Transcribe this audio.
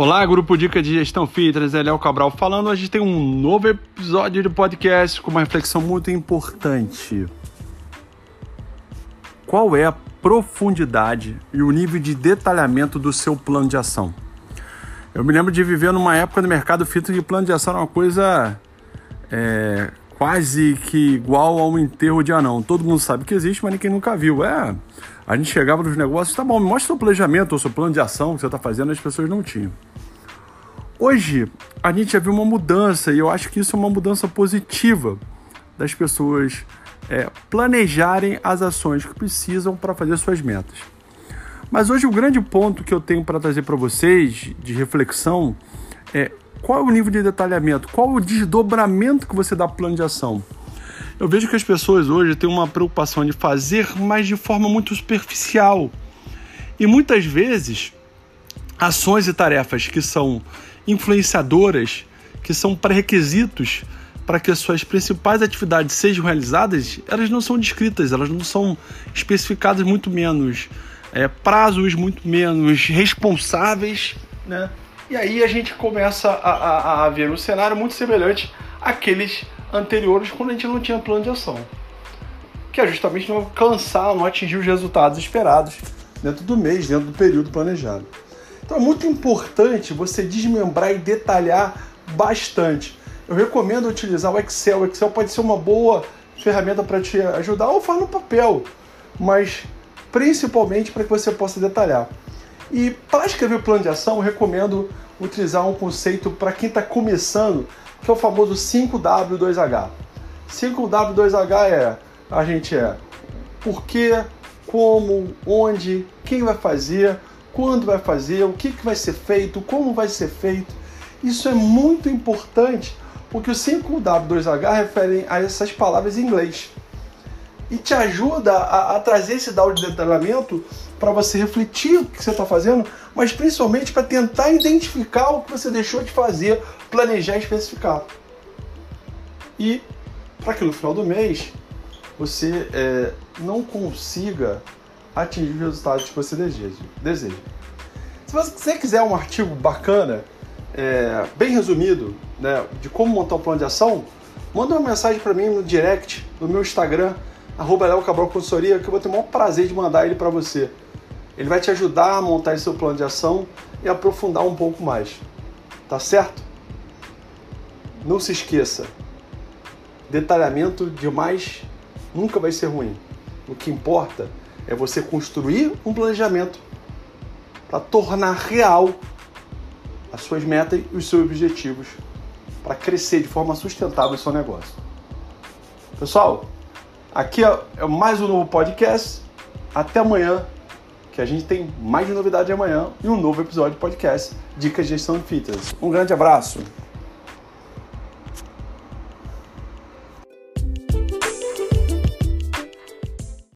Olá, grupo Dica de Gestão Fitness, é Léo Cabral falando. Hoje tem um novo episódio de podcast com uma reflexão muito importante. Qual é a profundidade e o nível de detalhamento do seu plano de ação? Eu me lembro de viver numa época do mercado fitness que plano de ação era uma coisa é, quase que igual a um enterro de anão. Todo mundo sabe que existe, mas ninguém nunca viu. É, a gente chegava nos negócios, tá bom, mostra o planejamento ou seu plano de ação que você está fazendo, as pessoas não tinham. Hoje, a gente já viu uma mudança e eu acho que isso é uma mudança positiva das pessoas é, planejarem as ações que precisam para fazer suas metas. Mas hoje o grande ponto que eu tenho para trazer para vocês de reflexão é qual é o nível de detalhamento, qual é o desdobramento que você dá para o plano de ação. Eu vejo que as pessoas hoje têm uma preocupação de fazer, mas de forma muito superficial. E muitas vezes, ações e tarefas que são influenciadoras, que são pré-requisitos para que as suas principais atividades sejam realizadas, elas não são descritas, elas não são especificadas, muito menos é, prazos, muito menos responsáveis, né? E aí a gente começa a, a, a ver um cenário muito semelhante àqueles anteriores quando a gente não tinha plano de ação. Que é justamente não alcançar, não atingir os resultados esperados dentro do mês, dentro do período planejado. Então é muito importante você desmembrar e detalhar bastante. Eu recomendo utilizar o Excel. O Excel pode ser uma boa ferramenta para te ajudar ou faz no papel, mas principalmente para que você possa detalhar. E para escrever o plano de ação, eu recomendo utilizar um conceito para quem está começando, que é o famoso 5W2H. 5W2H é a gente é por como, onde, quem vai fazer, quando vai fazer, o que, que vai ser feito, como vai ser feito. Isso é muito importante porque o 5W2H refere a essas palavras em inglês e te ajuda a, a trazer esse dado de detalhamento para você refletir o que você está fazendo, mas principalmente para tentar identificar o que você deixou de fazer, planejar e especificar. E para que no final do mês você é, não consiga atingir os resultados que você deseja. Se você quiser um artigo bacana, é, bem resumido, né, de como montar um plano de ação, manda uma mensagem para mim no direct do meu Instagram, arroba Consultoria, que eu vou ter o maior prazer de mandar ele para você. Ele vai te ajudar a montar seu plano de ação e aprofundar um pouco mais. Tá certo? Não se esqueça, detalhamento demais nunca vai ser ruim. O que importa é você construir um planejamento para tornar real as suas metas e os seus objetivos para crescer de forma sustentável o seu negócio. Pessoal, aqui é mais um novo podcast. Até amanhã, que a gente tem mais de novidade amanhã e um novo episódio de podcast Dicas de Gestão de Fitness. Um grande abraço!